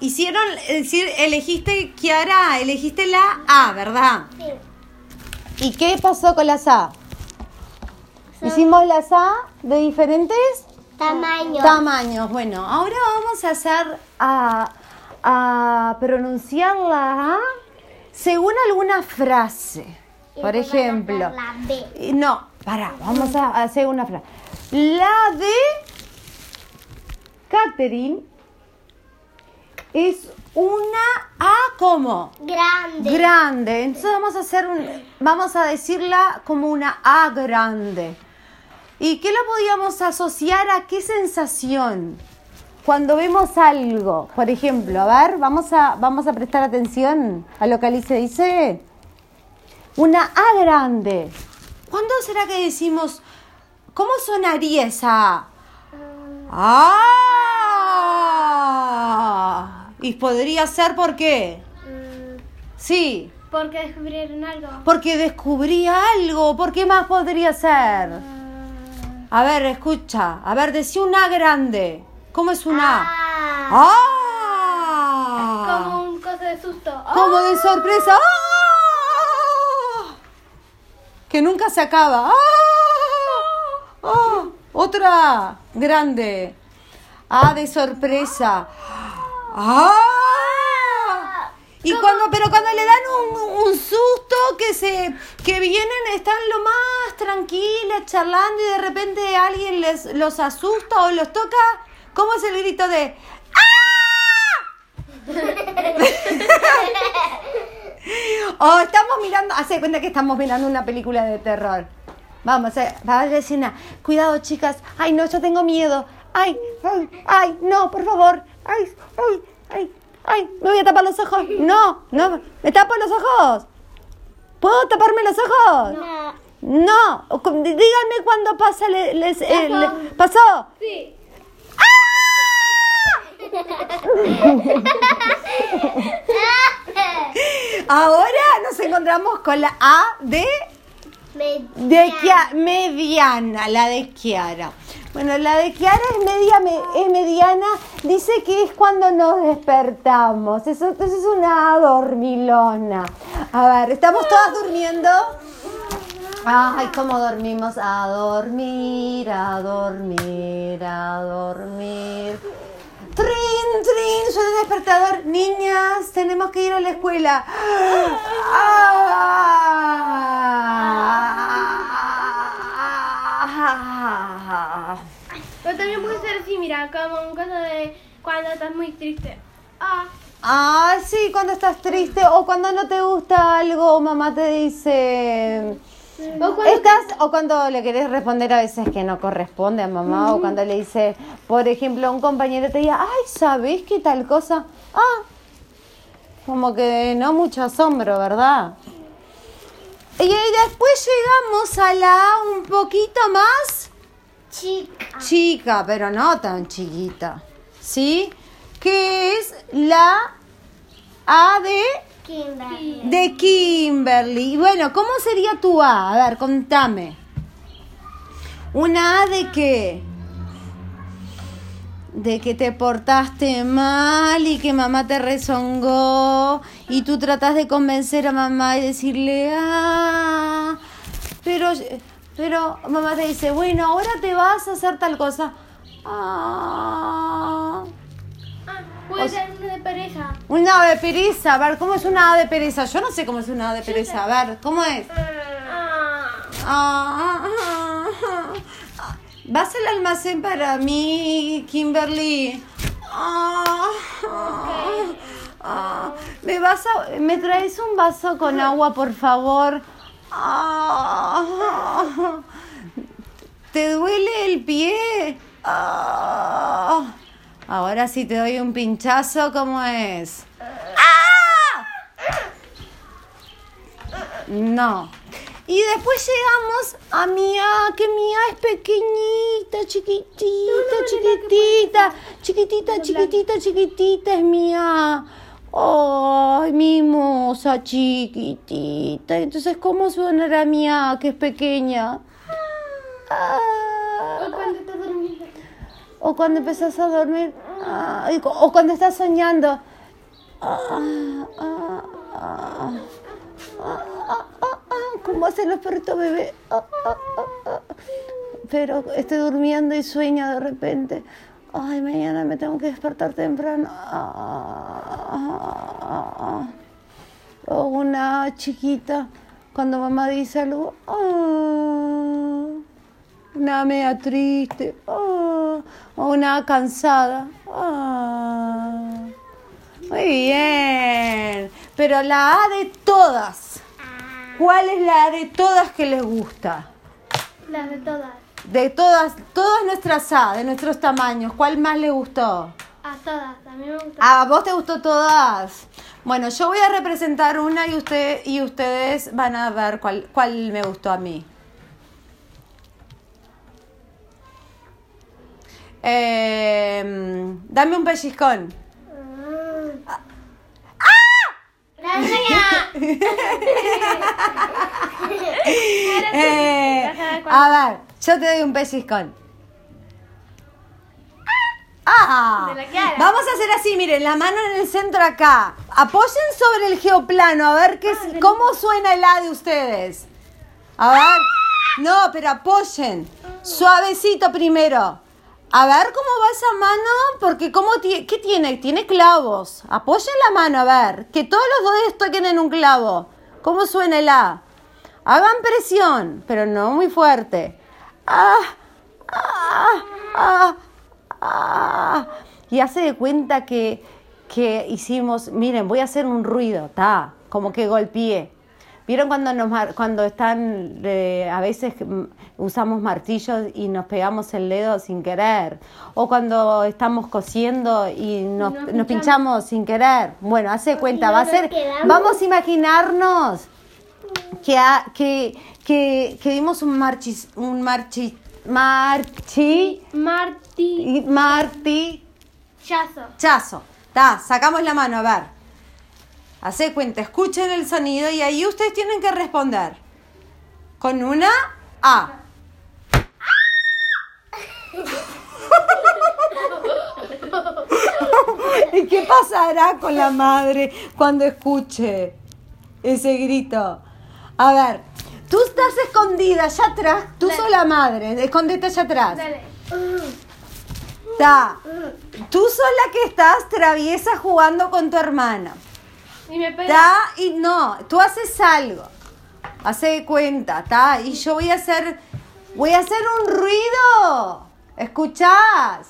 hicieron, es decir, elegiste, Kiara, elegiste la A, ¿verdad? Sí. ¿Y qué pasó con las A? Hicimos las A de diferentes Tamaño. tamaños. Bueno, ahora vamos a hacer a, a pronunciar la A según alguna frase. Y Por ejemplo, La B. no, para, vamos a hacer una frase. La de Catherine es una A como Grande. grande. Entonces vamos a hacer un, vamos a decirla como una A grande. ¿Y qué lo podíamos asociar a qué sensación? Cuando vemos algo, por ejemplo, a ver, vamos a, vamos a prestar atención a lo que Alice dice. Una A grande. ¿Cuándo será que decimos, cómo sonaría esa A? ¡Ah! Y podría ser por qué. Mm, Sí, Porque descubrieron algo. porque descubrí algo. ¿Por qué más podría ser? A ver, escucha. A ver, decía una grande. ¿Cómo es una Ah. ¡Ah! Como un coso de susto. Como de sorpresa. ¡Ah! Que nunca se acaba. ¡Ah! ¡Ah! Otra grande. Ah, de sorpresa. ¡Ah! Y cuando, pero cuando le dan un, un susto que se, que vienen, están lo más tranquilas, charlando y de repente alguien les los asusta o los toca, ¿cómo es el grito de O estamos mirando, hace cuenta que estamos mirando una película de terror. Vamos, eh, va a decir una, cuidado chicas, ay no, yo tengo miedo, ay, ay, ay, no, por favor, ay, ay, ay, ay, me voy a tapar los ojos, no, no, me tapo los ojos, ¿puedo taparme los ojos? No. No, díganme cuándo pasa, le- les- eh, le- pasó. Sí. Ahora nos encontramos con la A de Me- De Kia- mediana, la de Kiara. Bueno, la de Kiara es, media, me- es mediana, dice que es cuando nos despertamos. Eso, entonces es una dormilona. A ver, ¿estamos todas durmiendo? Ay, ¿cómo dormimos? A dormir, a dormir, a dormir. Trin, trin, suena despertador. Niñas, tenemos que ir a la escuela. Ah. Pero también puede ser así, mira, como un caso de cuando estás muy triste. Ah. Ah, sí, cuando estás triste o cuando no te gusta algo, mamá te dice... O cuando Estás, o cuando le querés responder a veces que no corresponde a mamá, o cuando le dice, por ejemplo, un compañero te diga, ay, ¿sabés qué tal cosa? Ah, como que no mucho asombro, ¿verdad? Y después llegamos a la un poquito más chica. chica, pero no tan chiquita, ¿sí? Que es la A de Kimberly. de Kimberly. Y Bueno, ¿cómo sería tu A? A ver, contame. ¿Una A de qué? De que te portaste mal y que mamá te rezongó y tú tratas de convencer a mamá y decirle, ah, pero, pero mamá te dice, bueno, ahora te vas a hacer tal cosa. Ah, Ah, puede ser una de pareja. una ave pereza, a ver, ¿cómo es una ave pereza? Yo no sé cómo es una ave pereza, a ver, ¿cómo es? Ah. Ah, ah, ah. ¿Vas al almacén para mí, Kimberly? Ah. ¿Me, vas a, ¿Me traes un vaso con agua, por favor? Ah, ¿Te duele el pie? Ah, ahora sí te doy un pinchazo, ¿cómo es? ¡Ah! No. Y después llegamos a Mía, que Mía es pequeñita, chiquitita, chiquitita, chiquitita, chiquitita, chiquitita es Mía. Ay, mimosa, chiquitita. Entonces, ¿cómo sonará Mía, que es pequeña? Ah. O cuando estás dormida. O cuando empezás a dormir. O cuando estás soñando. Ah, ¿Cómo hacen los perritos ah. Pero estoy durmiendo y sueño de repente. Ay, mañana me tengo que despertar temprano. O una chiquita, cuando mamá dice algo, ah, una media triste, ah, o una cansada. Ah. Muy bien, pero la A de todas. ¿Cuál es la A de todas que les gusta? Las de todas. De todas, todas nuestras A, de nuestros tamaños, ¿cuál más les gustó? A todas. A mí me gusta. ¿A vos te gustó todas? Bueno, yo voy a representar una y, usted, y ustedes van a ver cuál, cuál me gustó a mí. Eh, dame un pellizcón. La mía. Eh, a ver, yo te doy un pellizcón. Ah, De la cara. vamos a hacer así, miren, la mano en el centro acá. Apoyen sobre el geoplano, a ver qué, es- cómo suena el A de ustedes. A ver. No, pero apoyen. Suavecito primero. A ver cómo va esa mano, porque cómo ti- ¿qué tiene? Tiene clavos. Apoyen la mano, a ver. Que todos los dedos toquen en un clavo. ¿Cómo suena el A? Hagan presión, pero no muy fuerte. Ah, ah, ah, ah. Y hace de cuenta que, que hicimos, miren, voy a hacer un ruido, está, como que golpeé. ¿Vieron cuando, nos, mar- cuando están, eh, a veces usamos martillos y nos pegamos el dedo sin querer? O cuando estamos cosiendo y nos, Nos nos pinchamos. sin querer. Bueno, hace cuenta, no va a ser, quedamos. vamos a imaginarnos que, que, que, que dimos un marchis, un marchi, marchi, Marti. marti, Chazo. chazo. Ta, sacamos la mano, a ver. Hace cuenta, escuchen el sonido y ahí ustedes tienen que responder. Con una A. ¿Y qué pasará con la madre cuando escuche ese grito? A ver, tú estás escondida allá atrás, tú Dale. sos la madre, escondete allá atrás. Dale. Ta. Tú sos la que estás traviesa jugando con tu hermana. Y me pega. Y no, tú haces algo. Hace de cuenta, ¿ta? Y yo voy a hacer, voy a hacer un ruido. ¿Escuchás?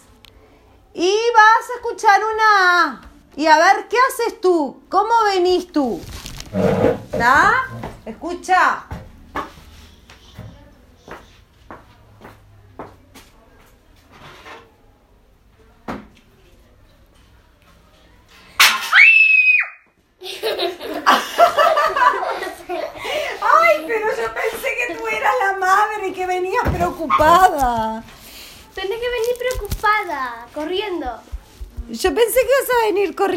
Y vas a escuchar una A. Y a ver, ¿qué haces tú? ¿Cómo venís tú? ¿Ta? Escucha. Ay, pero yo pensé que tú eras la madre y que venías preocupada. Tenés que venir preocupada, corriendo. Yo pensé que ibas a venir corriendo.